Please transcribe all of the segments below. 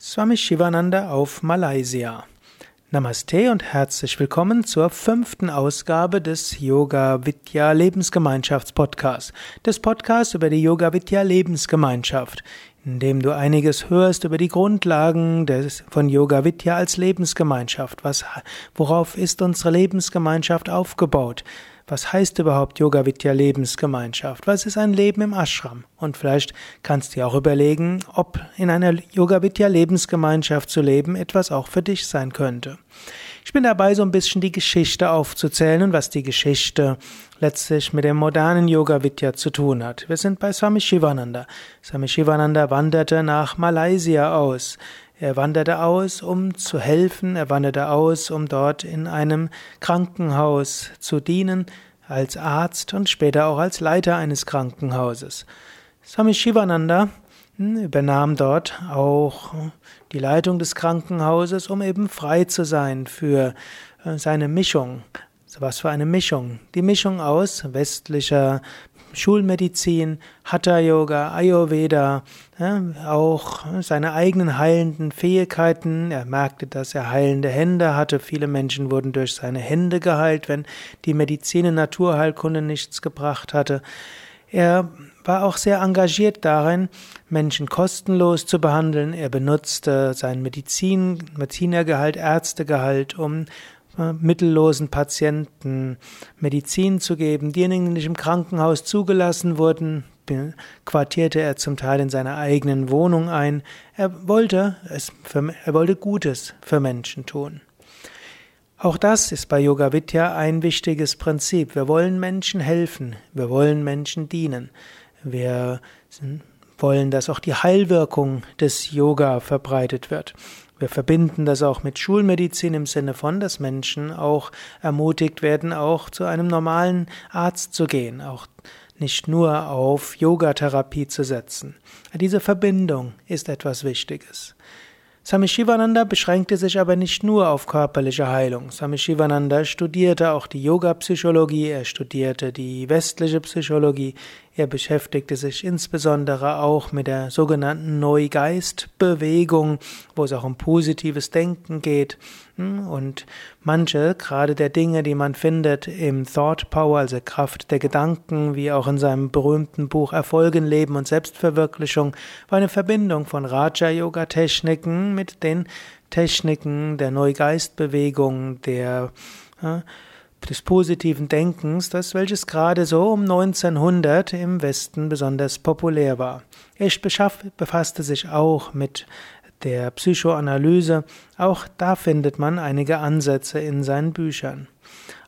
Swami Shivananda auf Malaysia. Namaste und herzlich willkommen zur fünften Ausgabe des Yoga Vidya Lebensgemeinschafts Podcasts, des Podcasts über die Yoga Vidya Lebensgemeinschaft, in dem du einiges hörst über die Grundlagen des, von Yoga Vidya als Lebensgemeinschaft. Was, worauf ist unsere Lebensgemeinschaft aufgebaut? Was heißt überhaupt Yoga Vidya Lebensgemeinschaft? Was ist ein Leben im Ashram? Und vielleicht kannst du dir auch überlegen, ob in einer Yoga Vidya Lebensgemeinschaft zu leben etwas auch für dich sein könnte. Ich bin dabei, so ein bisschen die Geschichte aufzuzählen und was die Geschichte letztlich mit dem modernen Yoga Vidya zu tun hat. Wir sind bei Swami Shivananda. Swami Shivananda wanderte nach Malaysia aus. Er wanderte aus, um zu helfen, er wanderte aus, um dort in einem Krankenhaus zu dienen, als Arzt und später auch als Leiter eines Krankenhauses. Swami Shivananda hm, übernahm dort auch die Leitung des Krankenhauses, um eben frei zu sein für äh, seine Mischung. Was für eine Mischung? Die Mischung aus westlicher Schulmedizin, Hatha Yoga, Ayurveda, ja, auch seine eigenen heilenden Fähigkeiten. Er merkte, dass er heilende Hände hatte. Viele Menschen wurden durch seine Hände geheilt, wenn die Medizin und Naturheilkunde nichts gebracht hatte. Er war auch sehr engagiert darin, Menschen kostenlos zu behandeln. Er benutzte sein Medizin, Medizinergehalt, Ärztegehalt, um mittellosen Patienten Medizin zu geben. Diejenigen, die nicht im Krankenhaus zugelassen wurden, quartierte er zum Teil in seiner eigenen Wohnung ein. Er wollte es für, er wollte Gutes für Menschen tun. Auch das ist bei Yoga Vidya ein wichtiges Prinzip. Wir wollen Menschen helfen. Wir wollen Menschen dienen. Wir wollen, dass auch die Heilwirkung des Yoga verbreitet wird. Wir verbinden das auch mit Schulmedizin im Sinne von, dass Menschen auch ermutigt werden, auch zu einem normalen Arzt zu gehen, auch nicht nur auf Yogatherapie zu setzen. Diese Verbindung ist etwas Wichtiges. Swami Shivananda beschränkte sich aber nicht nur auf körperliche Heilung. Swami Shivananda studierte auch die Yoga-Psychologie, er studierte die westliche Psychologie, er beschäftigte sich insbesondere auch mit der sogenannten Neugeist-Bewegung, wo es auch um positives Denken geht. Hm, und manche, gerade der Dinge, die man findet im Thought Power, also Kraft der Gedanken, wie auch in seinem berühmten Buch Erfolgen, Leben und Selbstverwirklichung, war eine Verbindung von Raja-Yoga-Techniken mit den Techniken der Neugeistbewegung, der des positiven Denkens, das welches gerade so um 1900 im Westen besonders populär war. Er befasste sich auch mit der Psychoanalyse, auch da findet man einige Ansätze in seinen Büchern.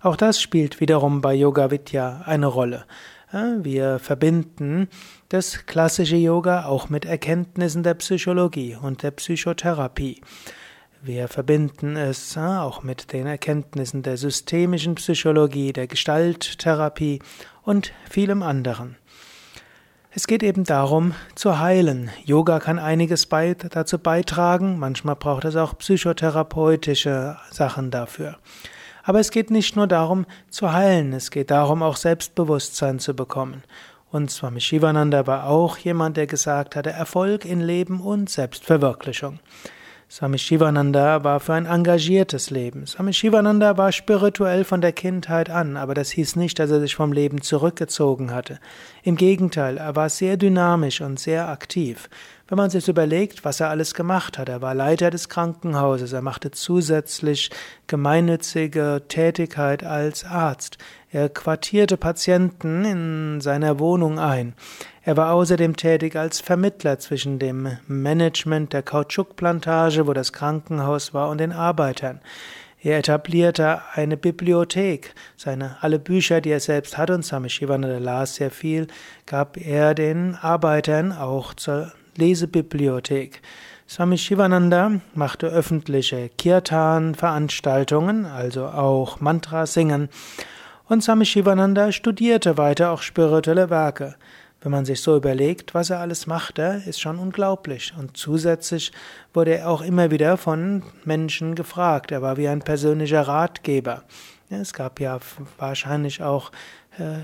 Auch das spielt wiederum bei Yoga Vidya eine Rolle. Wir verbinden das klassische Yoga auch mit Erkenntnissen der Psychologie und der Psychotherapie. Wir verbinden es auch mit den Erkenntnissen der systemischen Psychologie, der Gestalttherapie und vielem anderen. Es geht eben darum, zu heilen. Yoga kann einiges dazu beitragen, manchmal braucht es auch psychotherapeutische Sachen dafür. Aber es geht nicht nur darum, zu heilen, es geht darum, auch Selbstbewusstsein zu bekommen. Und Swami Shivananda war auch jemand, der gesagt hatte, Erfolg in Leben und Selbstverwirklichung. Swami Shivananda war für ein engagiertes Leben. Swami Shivananda war spirituell von der Kindheit an, aber das hieß nicht, dass er sich vom Leben zurückgezogen hatte. Im Gegenteil, er war sehr dynamisch und sehr aktiv. Wenn man sich überlegt, was er alles gemacht hat, er war Leiter des Krankenhauses, er machte zusätzlich gemeinnützige Tätigkeit als Arzt, er quartierte Patienten in seiner Wohnung ein, er war außerdem tätig als Vermittler zwischen dem Management der Kautschukplantage, wo das Krankenhaus war, und den Arbeitern. Er etablierte eine Bibliothek. Seine alle Bücher, die er selbst hatte, und Swami Shivananda las sehr viel, gab er den Arbeitern auch zur Lesebibliothek. Swami Shivananda machte öffentliche Kirtan-Veranstaltungen, also auch Mantra singen. Und Swami Shivananda studierte weiter auch spirituelle Werke. Wenn man sich so überlegt, was er alles machte, ist schon unglaublich. Und zusätzlich wurde er auch immer wieder von Menschen gefragt. Er war wie ein persönlicher Ratgeber. Es gab ja wahrscheinlich auch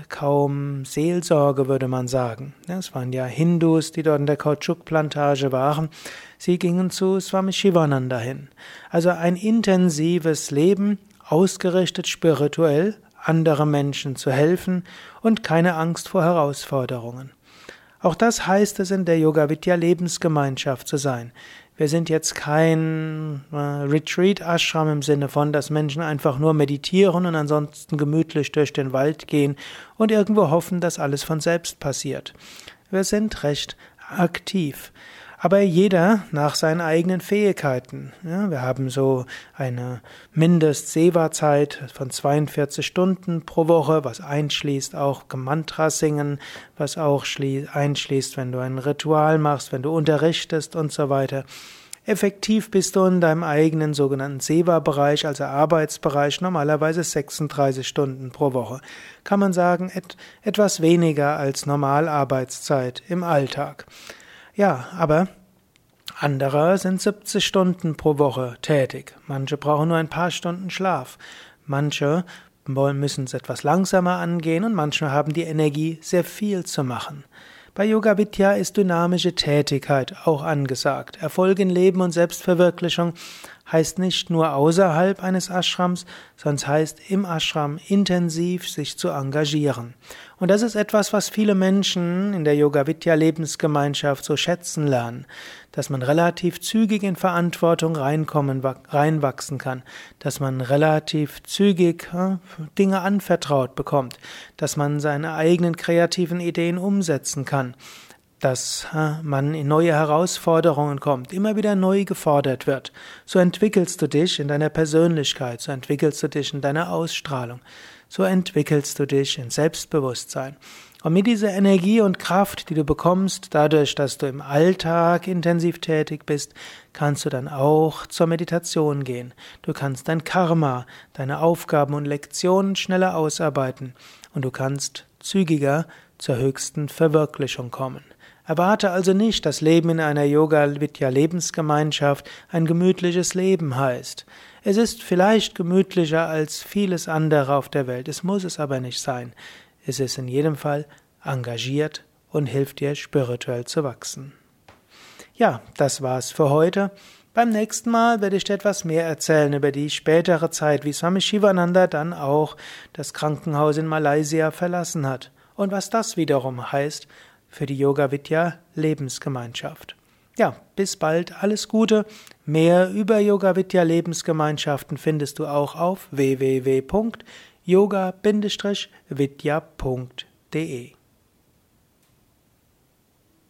kaum Seelsorge, würde man sagen. Es waren ja Hindus, die dort in der Kautschukplantage waren. Sie gingen zu Swami Shivananda hin. Also ein intensives Leben, ausgerichtet spirituell, andere Menschen zu helfen und keine Angst vor Herausforderungen. Auch das heißt es in der Yoga Vidya Lebensgemeinschaft zu sein. Wir sind jetzt kein äh, Retreat-Ashram im Sinne von, dass Menschen einfach nur meditieren und ansonsten gemütlich durch den Wald gehen und irgendwo hoffen, dass alles von selbst passiert. Wir sind recht aktiv aber jeder nach seinen eigenen Fähigkeiten. Ja, wir haben so eine Mindest-Seva-Zeit von 42 Stunden pro Woche, was einschließt auch Mantra singen, was auch einschließt, wenn du ein Ritual machst, wenn du unterrichtest und so weiter. Effektiv bist du in deinem eigenen sogenannten Seva-Bereich, also Arbeitsbereich, normalerweise 36 Stunden pro Woche. Kann man sagen, et etwas weniger als Normalarbeitszeit im Alltag. Ja, aber andere sind 70 Stunden pro Woche tätig. Manche brauchen nur ein paar Stunden Schlaf. Manche müssen es etwas langsamer angehen und manche haben die Energie, sehr viel zu machen. Bei Yoga Vidya ist dynamische Tätigkeit auch angesagt. Erfolg in Leben und Selbstverwirklichung heißt nicht nur außerhalb eines Ashrams, sondern heißt im Ashram intensiv sich zu engagieren. Und das ist etwas, was viele Menschen in der Yoga Vidya Lebensgemeinschaft so schätzen lernen, dass man relativ zügig in Verantwortung reinkommen, reinwachsen kann, dass man relativ zügig äh, Dinge anvertraut bekommt, dass man seine eigenen kreativen Ideen umsetzen kann dass man in neue Herausforderungen kommt, immer wieder neu gefordert wird. So entwickelst du dich in deiner Persönlichkeit, so entwickelst du dich in deiner Ausstrahlung, so entwickelst du dich in Selbstbewusstsein. Und mit dieser Energie und Kraft, die du bekommst, dadurch, dass du im Alltag intensiv tätig bist, kannst du dann auch zur Meditation gehen. Du kannst dein Karma, deine Aufgaben und Lektionen schneller ausarbeiten und du kannst zügiger zur höchsten Verwirklichung kommen. Erwarte also nicht, dass Leben in einer Yoga-Vidya-Lebensgemeinschaft ein gemütliches Leben heißt. Es ist vielleicht gemütlicher als vieles andere auf der Welt, es muss es aber nicht sein. Es ist in jedem Fall engagiert und hilft dir spirituell zu wachsen. Ja, das war's für heute. Beim nächsten Mal werde ich dir etwas mehr erzählen über die spätere Zeit, wie Swami Shivananda dann auch das Krankenhaus in Malaysia verlassen hat und was das wiederum heißt für die Yoga Vidya Lebensgemeinschaft. Ja, bis bald, alles Gute. Mehr über Yoga Vidya Lebensgemeinschaften findest du auch auf www.yoga-vidya.de